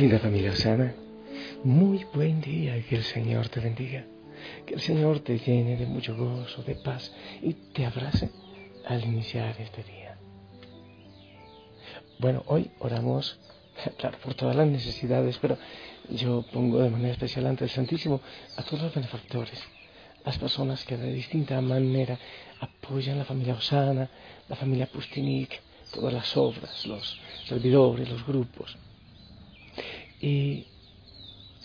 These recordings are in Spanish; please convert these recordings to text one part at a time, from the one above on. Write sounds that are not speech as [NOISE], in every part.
Linda familia Osana, muy buen día, que el Señor te bendiga, que el Señor te llene de mucho gozo, de paz y te abrace al iniciar este día. Bueno, hoy oramos, [LAUGHS] claro, por todas las necesidades, pero yo pongo de manera especial ante el Santísimo a todos los benefactores, las personas que de distinta manera apoyan la familia Osana, la familia Pustinik, todas las obras, los servidores, los grupos. Y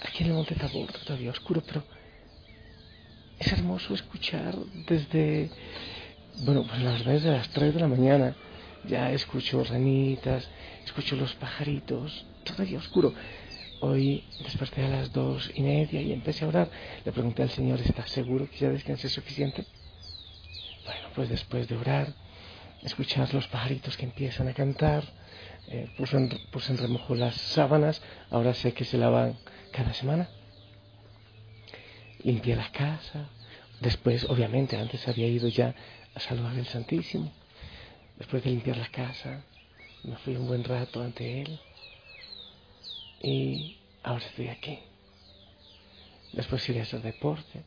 aquí en el Monte Tabor todavía oscuro, pero es hermoso escuchar desde, bueno, pues la verdad desde las 3 de la mañana ya escucho ranitas, escucho los pajaritos, todavía oscuro. Hoy desperté a las dos y media y empecé a orar. Le pregunté al Señor, ¿está seguro que ya descansé suficiente? Bueno, pues después de orar, escuchar los pajaritos que empiezan a cantar, eh, puse, en, remojo las sábanas, ahora sé que se lavan cada semana. Limpié la casa, después, obviamente, antes había ido ya a saludar al Santísimo. Después de limpiar la casa, me fui un buen rato ante Él. Y ahora estoy aquí. Después iré a hacer deporte.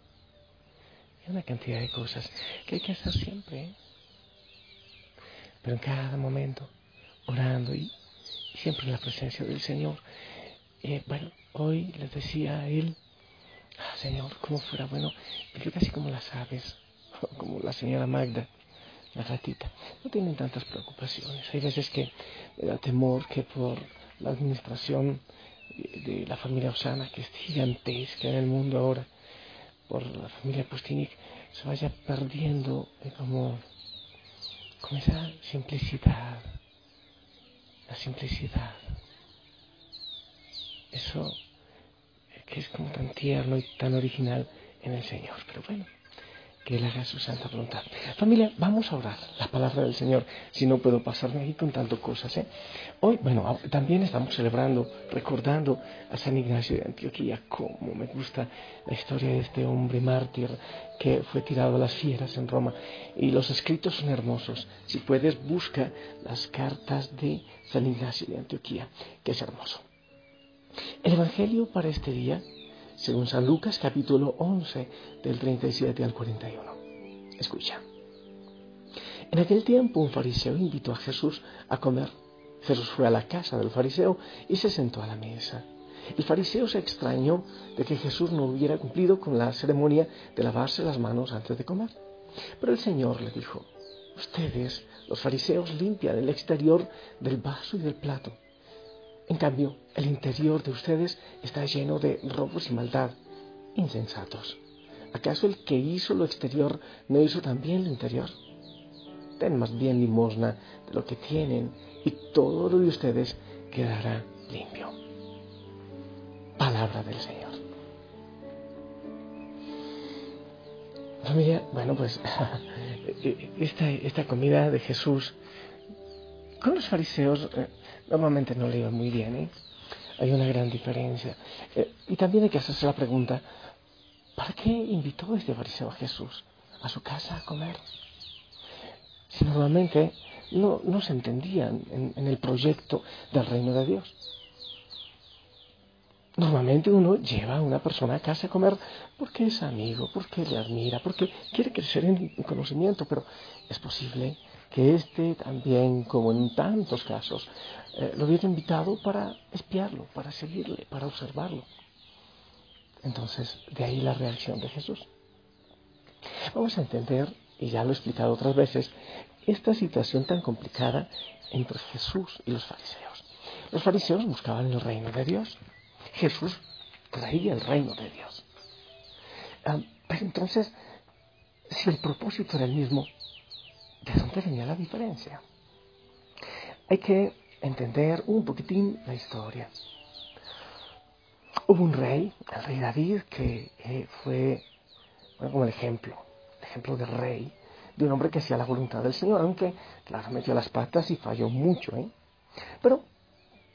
Y una cantidad de cosas que hay que hacer siempre. ¿eh? Pero en cada momento orando y, siempre en la presencia del Señor. Eh, bueno, hoy les decía a él, ah, Señor, como fuera bueno, yo casi como las aves, [LAUGHS] como la señora Magda, la gatita, no tienen tantas preocupaciones. Hay veces que me da temor que por la administración de la familia Osana, que es gigantesca en el mundo ahora, por la familia Pustinik, se vaya perdiendo eh, como, como esa simplicidad, la simplicidad. Eso que es como tan tierno y tan original en el Señor. Pero bueno, que Él haga su santa voluntad. Familia, vamos a orar la palabra del Señor, si no puedo pasarme aquí contando cosas. ¿eh? Hoy, bueno, también estamos celebrando, recordando a San Ignacio de Antioquía, como me gusta la historia de este hombre mártir que fue tirado a las fieras en Roma. Y los escritos son hermosos. Si puedes, busca las cartas de San Ignacio de Antioquía, que es hermoso. El Evangelio para este día, según San Lucas capítulo 11 del 37 al 41. Escucha. En aquel tiempo un fariseo invitó a Jesús a comer. Jesús fue a la casa del fariseo y se sentó a la mesa. El fariseo se extrañó de que Jesús no hubiera cumplido con la ceremonia de lavarse las manos antes de comer. Pero el Señor le dijo, ustedes, los fariseos, limpian el exterior del vaso y del plato. En cambio, el interior de ustedes está lleno de robos y maldad. Insensatos. ¿Acaso el que hizo lo exterior no hizo también lo interior? Den más bien limosna de lo que tienen y todo lo de ustedes quedará limpio palabra del Señor. Familia, bueno, pues [LAUGHS] esta, esta comida de Jesús con los fariseos eh, normalmente no le iba muy bien, ¿eh? Hay una gran diferencia. Eh, y también hay que hacerse la pregunta, ¿para qué invitó este fariseo a Jesús a su casa a comer? Si normalmente no, no se entendían en el proyecto del reino de Dios. Normalmente uno lleva a una persona a casa a comer porque es amigo, porque le admira, porque quiere crecer en conocimiento, pero es posible que éste también, como en tantos casos, eh, lo hubiera invitado para espiarlo, para seguirle, para observarlo. Entonces, de ahí la reacción de Jesús. Vamos a entender, y ya lo he explicado otras veces, esta situación tan complicada entre Jesús y los fariseos. Los fariseos buscaban el reino de Dios Jesús traía el reino de Dios. Ah, pero entonces, si el propósito era el mismo, ¿de dónde venía la diferencia? Hay que entender un poquitín la historia. Hubo un rey, el rey David, que eh, fue como el ejemplo, el ejemplo de rey, de un hombre que hacía la voluntad del Señor, aunque, claro, metió las patas y falló mucho. ¿eh? Pero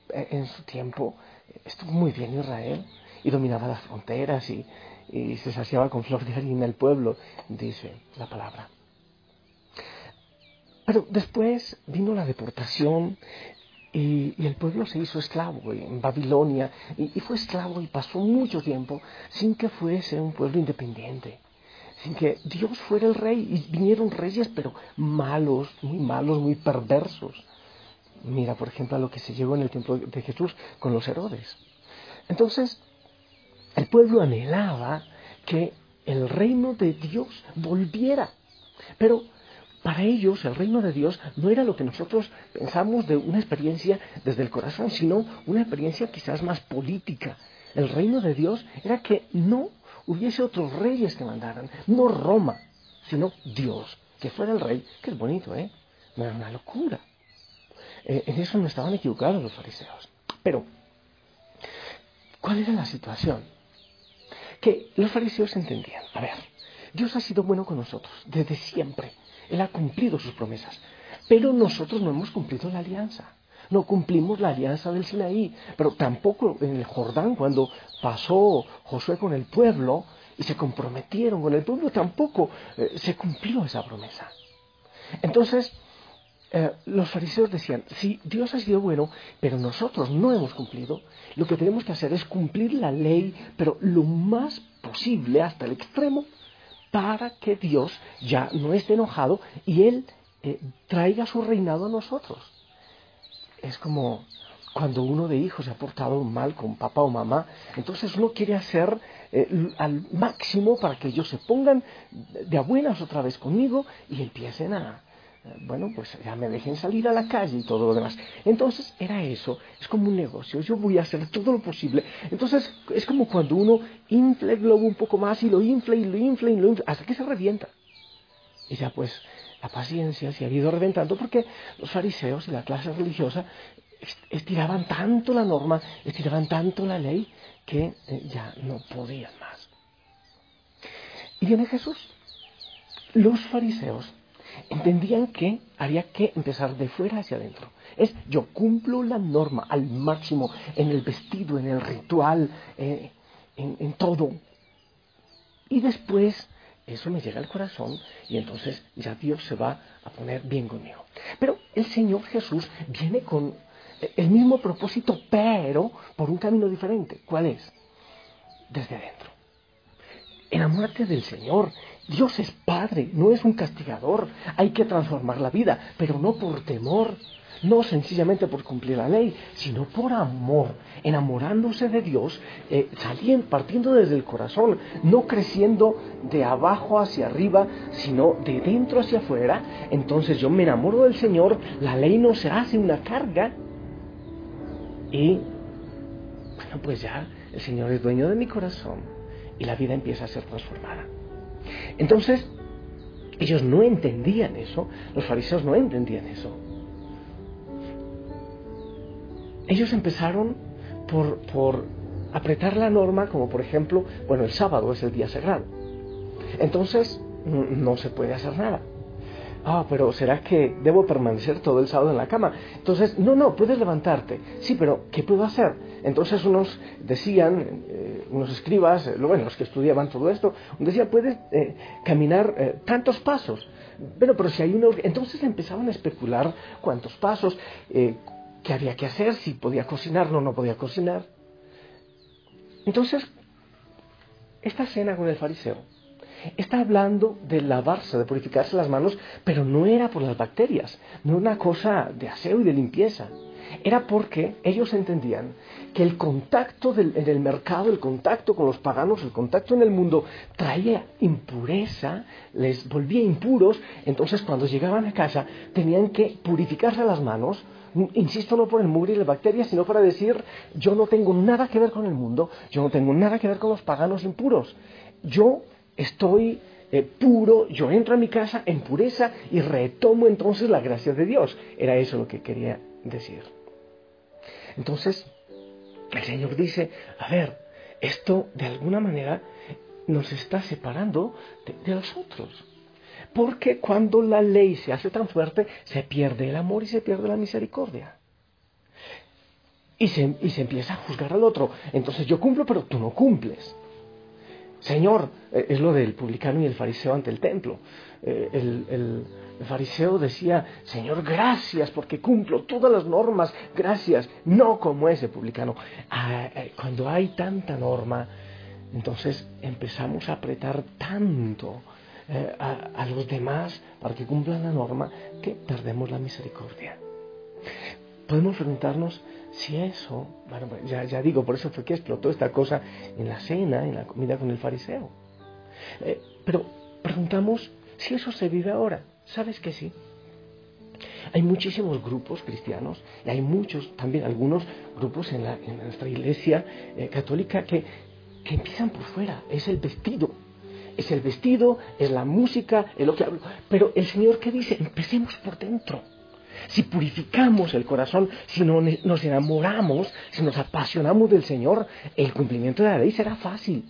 eh, en su tiempo estuvo muy bien Israel y dominaba las fronteras y, se saciaba con flor de harina el pueblo, dice la palabra. Pero después vino la deportación Y, el pueblo se hizo esclavo en Babilonia y, fue esclavo y pasó mucho tiempo sin que fuese un pueblo independiente, sin que Dios fuera el rey. Y vinieron reyes, pero malos, muy malos, muy perversos. Mira, por ejemplo, a lo que se llegó en el tiempo de Jesús con los Herodes. Entonces, el pueblo anhelaba que el reino de Dios volviera. Pero para ellos el reino de Dios no era lo que nosotros pensamos de una experiencia desde el corazón, sino una experiencia quizás más política. El reino de Dios era que no hubiese otros reyes que mandaran, no Roma, sino Dios, que fuera el rey, que es bonito, ¿eh? No era una locura. Eh, en eso no estaban equivocados los fariseos. Pero, ¿cuál era la situación? Que los fariseos entendían, a ver, Dios ha sido bueno con nosotros desde siempre él ha cumplido sus promesas. Pero nosotros no hemos cumplido la alianza. No cumplimos la alianza del Sinaí. Pero tampoco en el Jordán, cuando pasó Josué con el pueblo y se comprometieron con el pueblo, tampoco eh, se cumplió esa promesa. Entonces, eh, los fariseos decían, si Dios ha sido bueno, pero nosotros no hemos cumplido, lo que tenemos que hacer es cumplir la ley, pero lo más posible hasta el extremo para que Dios ya no esté enojado y Él eh, traiga su reinado a nosotros. Es como cuando uno de hijos se ha portado mal con papá o mamá, entonces uno quiere hacer eh, al máximo para que ellos se pongan de a buenas otra vez conmigo y empiecen a, bueno, pues ya me dejen salir a la calle y todo lo demás. Entonces era eso, es como un negocio, yo voy a hacer todo lo posible. Entonces es como cuando uno infla el globo un poco más y lo infla y lo infla y lo infla, hasta que se revienta. Y ya pues la paciencia se ha ido reventando porque los fariseos y la clase religiosa estiraban tanto la norma, estiraban tanto la ley que eh, ya no podían más. Y viene Jesús. Los fariseos entendían que había que empezar de fuera hacia adentro. Es yo cumplo la norma al máximo en el vestido, en el ritual, eh, en, todo. Y después eso me llega al corazón y entonces ya Dios se va a poner bien conmigo. Pero el Señor Jesús viene con el mismo propósito, pero por un camino diferente. ¿Cuál es? Desde adentro. Enamórate del Señor Dios es Padre, no es un castigador. Hay que transformar la vida, pero no por temor, no sencillamente por cumplir la ley, sino por amor, enamorándose de Dios, eh, saliendo, partiendo desde el corazón, no creciendo de abajo hacia arriba, sino de dentro hacia afuera. Entonces yo me enamoro del Señor, la ley no se hace una carga y, bueno, pues ya el Señor es dueño de mi corazón y la vida empieza a ser transformada. Entonces, ellos no entendían eso, los fariseos no entendían eso. Ellos empezaron por, por apretar la norma, como por ejemplo, bueno, el sábado es el día sagrado. Entonces, no se puede hacer nada ah, pero ¿será que debo permanecer todo el sábado en la cama? Entonces, no, no, puedes levantarte. Sí, pero ¿qué puedo hacer? Entonces unos decían, eh, unos escribas, eh, bueno, los que estudiaban todo esto, decían, puedes eh, caminar tantos pasos. Bueno, pero si hay uno... Entonces empezaban a especular cuántos pasos, qué había que hacer, si podía cocinar, no, no podía cocinar. Entonces, esta cena con el fariseo Está hablando de lavarse, de purificarse las manos, pero no era por las bacterias, no era una cosa de aseo y de limpieza. Era porque ellos entendían que el contacto en el mercado, el contacto con los paganos, el contacto en el mundo traía impureza, les volvía impuros, entonces cuando llegaban a casa tenían que purificarse las manos, insisto, no por el mugre y las bacterias, sino para decir, yo no tengo nada que ver con el mundo, yo no tengo nada que ver con los paganos impuros. Yo estoy eh, puro, yo entro a mi casa en pureza y retomo entonces la gracia de Dios. Era eso lo que quería decir. Entonces, el Señor dice, a ver, esto de alguna manera nos está separando de, los otros. Porque cuando la ley se hace tan fuerte, se pierde el amor y se pierde la misericordia. Y se, y se empieza a juzgar al otro. Entonces yo cumplo, pero tú no cumples. Señor, eh, es lo del publicano y el fariseo ante el templo. Eh, el, fariseo decía, Señor, gracias porque cumplo todas las normas, gracias, no como ese publicano. Ah, eh, cuando hay tanta norma, entonces empezamos a apretar tanto a, los demás para que cumplan la norma que perdemos la misericordia. Podemos preguntarnos si eso, bueno, ya, ya digo, por eso fue que explotó esta cosa en la cena, en la comida con el fariseo. Eh, pero preguntamos si eso se vive ahora. ¿Sabes que sí? Hay muchísimos grupos cristianos y hay muchos, también algunos grupos en, la, en nuestra iglesia eh, católica que, que empiezan por fuera. Es el vestido. Es el vestido, es la música, es lo que hablo. Pero el Señor que dice, empecemos por dentro si purificamos el corazón, si nos enamoramos, si nos apasionamos del Señor, el cumplimiento de la ley será fácil.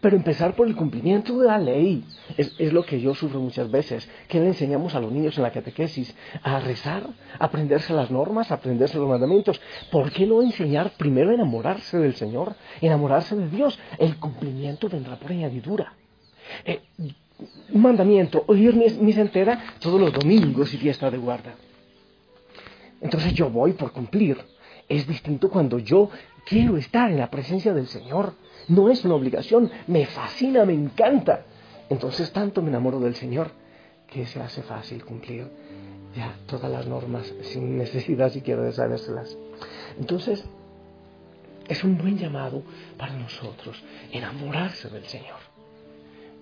Pero empezar por el cumplimiento de la ley es, lo que yo sufro muchas veces. que le enseñamos a los niños en la catequesis? A rezar, a aprenderse las normas, a aprenderse los mandamientos. ¿Por qué no enseñar primero a enamorarse del Señor, enamorarse de Dios? El cumplimiento vendrá por añadidura. Eh, un mandamiento, oír misa entera todos los domingos y fiesta de guarda. Entonces yo voy por cumplir. Es distinto cuando yo quiero estar en la presencia del Señor. No es una obligación, me fascina, me encanta. Entonces tanto me enamoro del Señor que se hace fácil cumplir ya todas las normas sin necesidad siquiera de sabérselas. Entonces, es un buen llamado para nosotros enamorarse del Señor.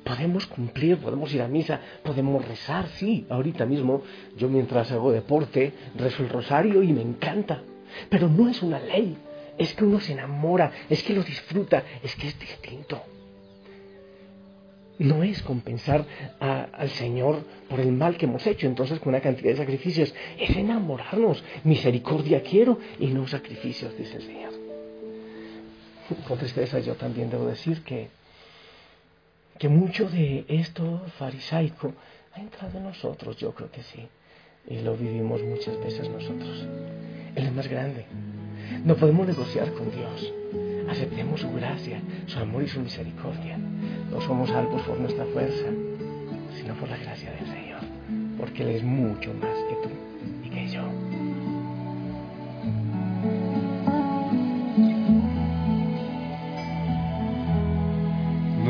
Podemos cumplir, podemos ir a misa, podemos rezar, sí, ahorita mismo yo mientras hago deporte rezo el rosario y me encanta, pero no es una ley, es que uno se enamora, es que lo disfruta, es que es distinto. No es compensar al Señor por el mal que hemos hecho, entonces con una cantidad de sacrificios, es enamorarnos, misericordia quiero y no sacrificios, dice el Señor. Con tristeza yo también debo decir que que mucho de esto farisaico ha entrado en nosotros, yo creo que sí. Y lo vivimos muchas veces nosotros. Él es más grande. No podemos negociar con Dios. Aceptemos su gracia, su amor y su misericordia. No somos salvos por nuestra fuerza, sino por la gracia del Señor. Porque Él es mucho más que tú y que yo.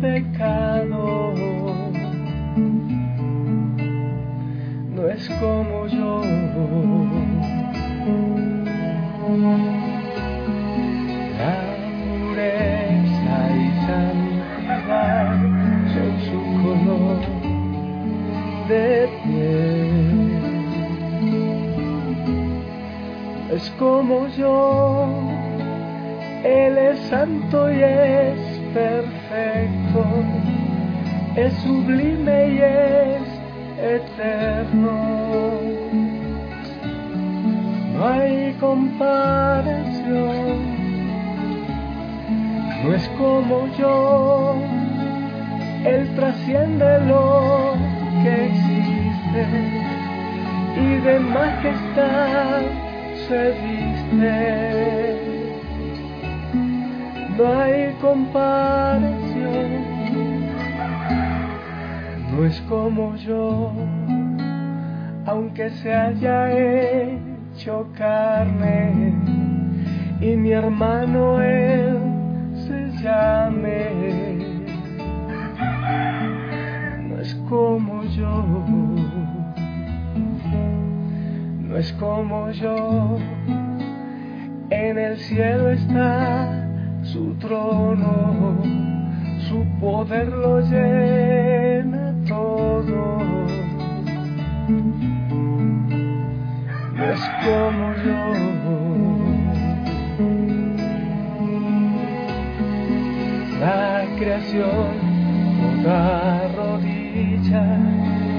pecado. No es como yo. La pureza y santidad son su color de piel. Es como yo, Él es santo y es es sublime y es eterno. No hay comparación, no es como yo, Él trasciende lo que existe y de majestad se viste no hay comparación. No es como yo, aunque se haya hecho carne. Y mi hermano él se llame. No es como yo, no es como yo, en el cielo está su trono, su poder lo llena como yo. La creación Toda rodilla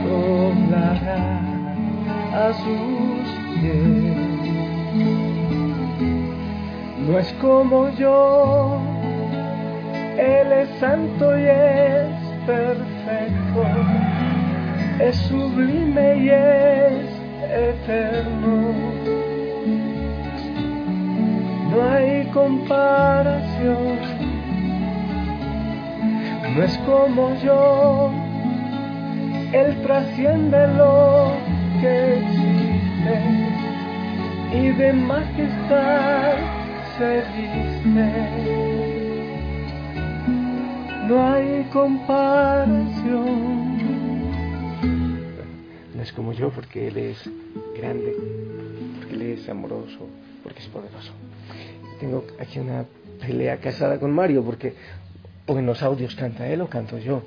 doblará a sus pies. No es como yo, Él es santo y es perfecto, es sublime y es eterno. No hay comparación, no es como yo, Él trasciende lo que existe y de majestad se viste. No hay comparación. No es como yo porque Él es grande, porque Él es amoroso, porque es poderoso. Tengo aquí una pelea casada con Mario porque o en los audios canta él o canto yo,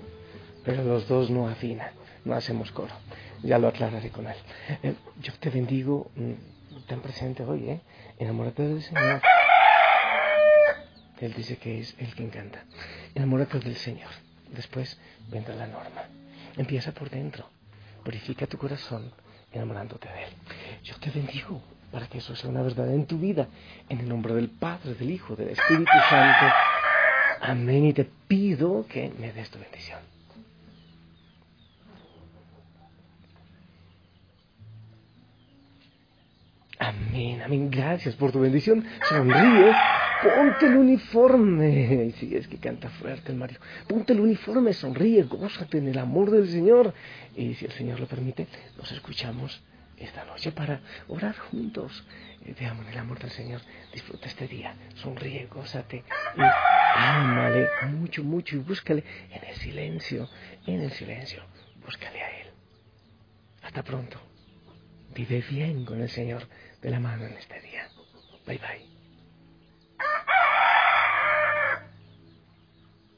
pero los dos no afinan, no hacemos coro. Ya lo aclararé con él. Eh, yo te bendigo mm, tan presente hoy, ¿eh? Enamórate del Señor. Él dice que es el que encanta. Enamórate del Señor. Después vendrá la norma. Empieza por dentro. Purifica tu corazón enamorándote de Él. Yo te bendigo para que eso sea una verdad en tu vida. En el nombre del Padre, del Hijo, del Espíritu Santo. Amén. Y te pido que me des tu bendición. Amén, amén. Gracias por tu bendición. Sonríe. Ponte el uniforme. Y si es que canta fuerte el Mario. Ponte el uniforme, sonríe, gózate en el amor del Señor. Y si el Señor lo permite, nos escuchamos esta noche para orar juntos. Eh, veamos el amor del Señor. Disfruta este día. Sonríe, gózate. Y ámale mucho, mucho. Y búscale en el silencio. En el silencio. Búscale a Él. Hasta pronto. Vive bien con el Señor de la mano en este día. Bye bye.